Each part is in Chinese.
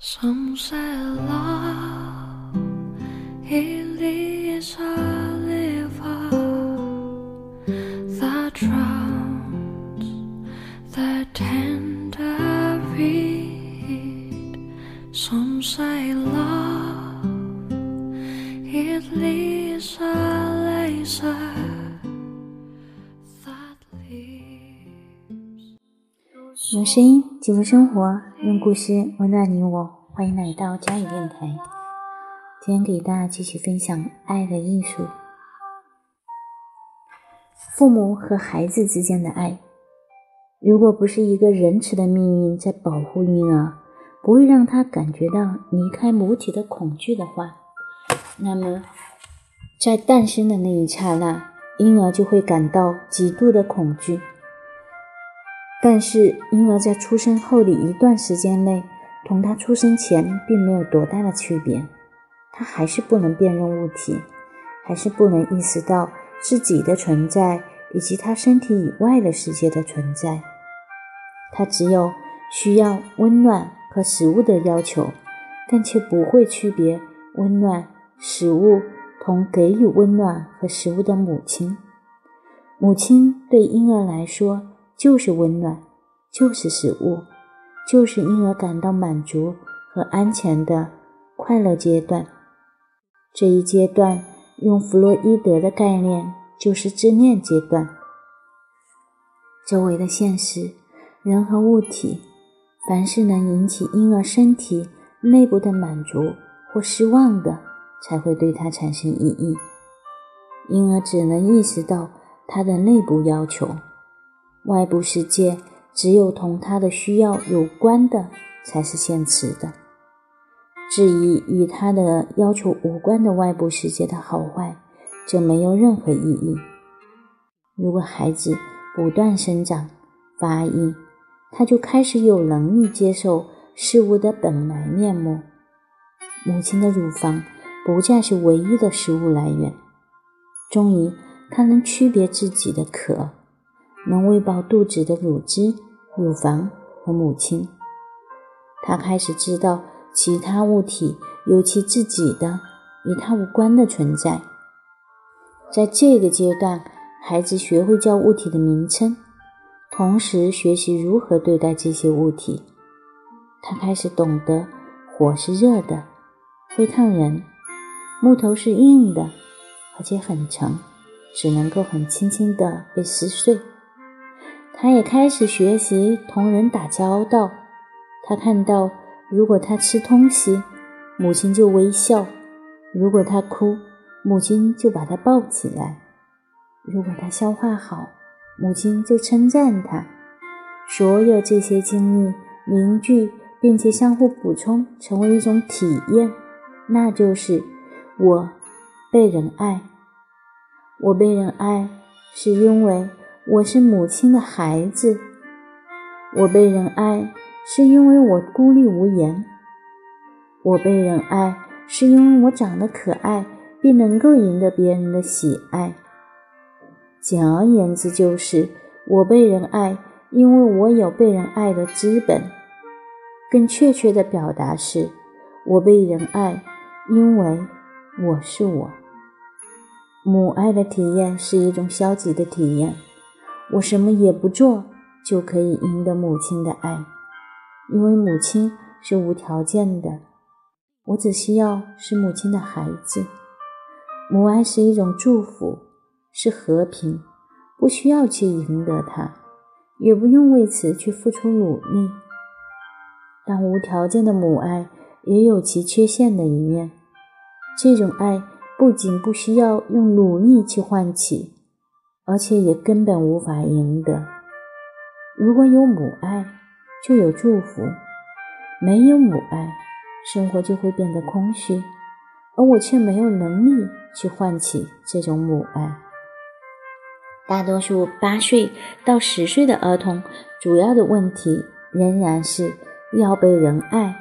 Some say love it is a river that drowns the tender reed. Some say 用声音记录生活，用故事温暖你我。欢迎来到佳语电台，今天给大家继续分享爱的艺术。父母和孩子之间的爱，如果不是一个仁慈的命运在保护婴儿，不会让他感觉到离开母体的恐惧的话，那么在诞生的那一刹那，婴儿就会感到极度的恐惧。但是，婴儿在出生后的一段时间内，同他出生前并没有多大的区别。他还是不能辨认物体，还是不能意识到自己的存在以及他身体以外的世界的存在。他只有需要温暖和食物的要求，但却不会区别温暖、食物同给予温暖和食物的母亲。母亲对婴儿来说就是温暖，就是食物。就是婴儿感到满足和安全的快乐阶段。这一阶段用弗洛伊德的概念就是自恋阶段。周围的现实、人和物体，凡是能引起婴儿身体内部的满足或失望的，才会对他产生意义。婴儿只能意识到他的内部要求，外部世界。只有同他的需要有关的才是现实的，质疑与他的要求无关的外部世界的好坏，就没有任何意义。如果孩子不断生长、发育，他就开始有能力接受事物的本来面目。母亲的乳房不再是唯一的食物来源，终于他能区别自己的渴，能喂饱肚子的乳汁。乳房和母亲，他开始知道其他物体有其自己的与他无关的存在。在这个阶段，孩子学会叫物体的名称，同时学习如何对待这些物体。他开始懂得火是热的，会烫人；木头是硬的，而且很沉，只能够很轻轻地被撕碎。他也开始学习同人打交道。他看到，如果他吃东西，母亲就微笑；如果他哭，母亲就把他抱起来；如果他消化好，母亲就称赞他。所有这些经历凝聚，并且相互补充，成为一种体验，那就是我被人爱。我被人爱，是因为。我是母亲的孩子，我被人爱是因为我孤立无援。我被人爱是因为我长得可爱，并能够赢得别人的喜爱。简而言之，就是我被人爱，因为我有被人爱的资本。更确切的表达是，我被人爱，因为我是我。母爱的体验是一种消极的体验。我什么也不做，就可以赢得母亲的爱，因为母亲是无条件的。我只需要是母亲的孩子。母爱是一种祝福，是和平，不需要去赢得它，也不用为此去付出努力。但无条件的母爱也有其缺陷的一面。这种爱不仅不需要用努力去唤起。而且也根本无法赢得。如果有母爱，就有祝福；没有母爱，生活就会变得空虚。而我却没有能力去唤起这种母爱。大多数八岁到十岁的儿童，主要的问题仍然是要被人爱，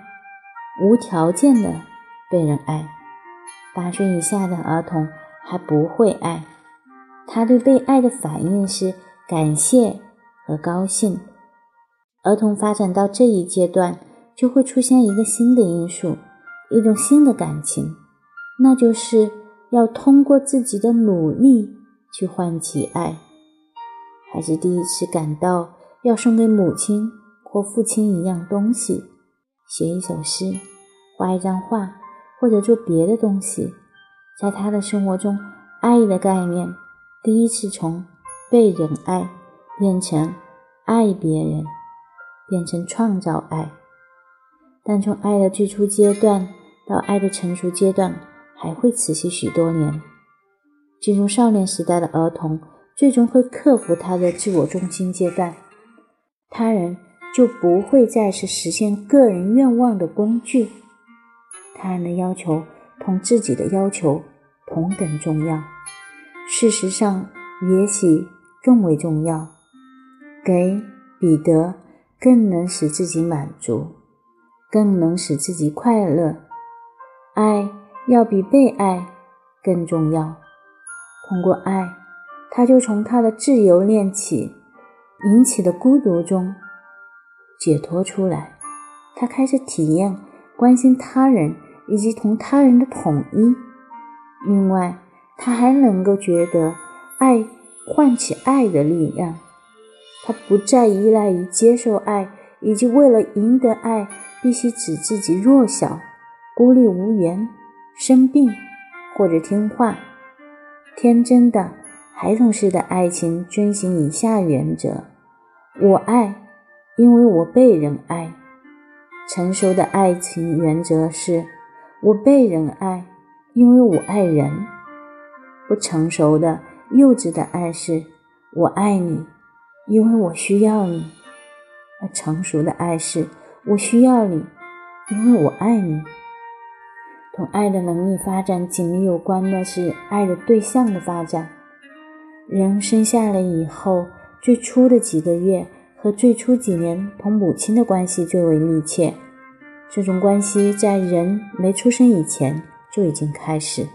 无条件的被人爱。八岁以下的儿童还不会爱。他对被爱的反应是感谢和高兴。儿童发展到这一阶段，就会出现一个新的因素，一种新的感情，那就是要通过自己的努力去唤起爱。孩子第一次感到要送给母亲或父亲一样东西，写一首诗，画一张画，或者做别的东西，在他的生活中，爱的概念第一次从被人爱变成爱别人，变成创造爱。但从爱的最初阶段到爱的成熟阶段，还会持续许多年。进入少年时代的儿童。最终会克服他的自我中心阶段，他人就不会再是实现个人愿望的工具，他人的要求同自己的要求同等重要，事实上也许更为重要。给彼得更能使自己满足，更能使自己快乐。爱要比被爱更重要，通过爱。他就从他的自由恋起引起的孤独中解脱出来，他开始体验关心他人以及同他人的统一。另外，他还能够觉得爱唤起爱的力量。他不再依赖于接受爱，以及为了赢得爱必须使自己弱小、孤立无援、生病或者听话。天真的。孩童式的爱情遵循以下原则：我爱，因为我被人爱。成熟的爱情原则是：我被人爱，因为我爱人。不成熟的、幼稚的爱是：我爱你，因为我需要你。而成熟的爱是：我需要你，因为我爱你。同爱的能力发展紧密有关的是爱的对象的发展。人生下来以后，最初的几个月和最初几年同母亲的关系最为密切。这种关系在人没出生以前就已经开始，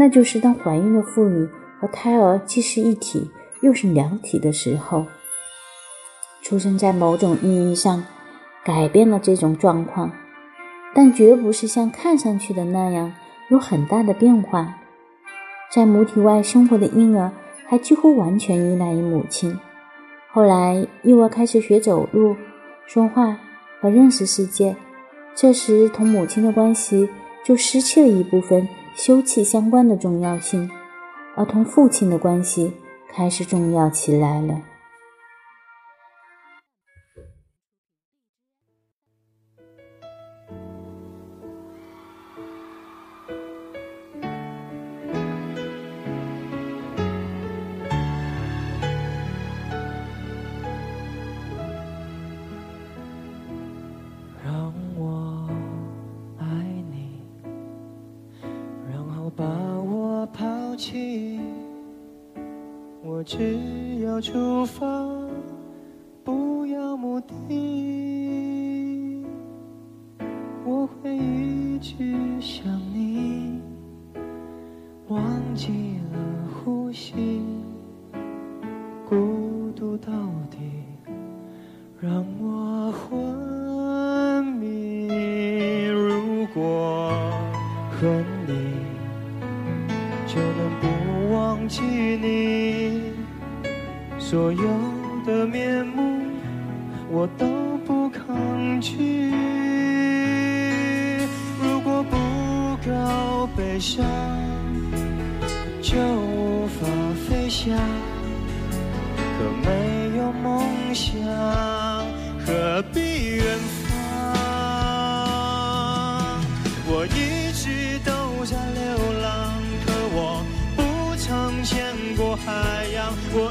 那就是当怀孕的妇女和胎儿既是一体又是两体的时候。出生在某种意义上改变了这种状况，但绝不是像看上去的那样有很大的变化。在母体外生活的婴儿。还几乎完全依赖于母亲。后来，幼儿开始学走路、说话和认识世界，这时同母亲的关系就失去了一部分休戚相关的重要性，而同父亲的关系开始重要起来了。只要出发，不要目的。我会一直想你，忘记了呼吸，孤独到底让我昏迷。如果和你就能不忘记你。所有的面目，我都不抗拒。如果不够悲伤，就无法飞翔。可没有梦想，何必远方？我一直都在流浪，可我不曾见过海洋。我。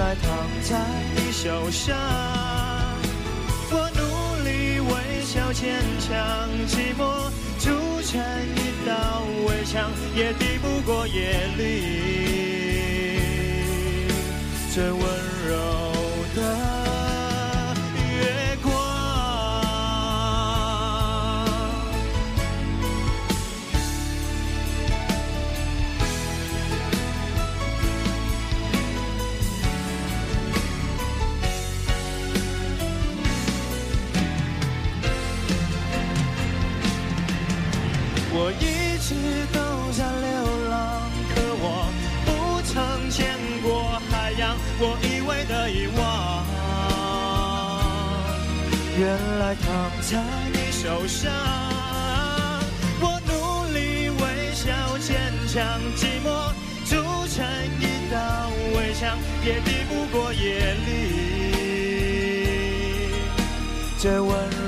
来躺在你手上。我努力微笑坚强，寂寞筑成一道围墙，也抵不过夜里最温柔的原来躺在你手上。我努力微笑坚强，寂寞筑成一道围墙，也抵不过夜里最温柔。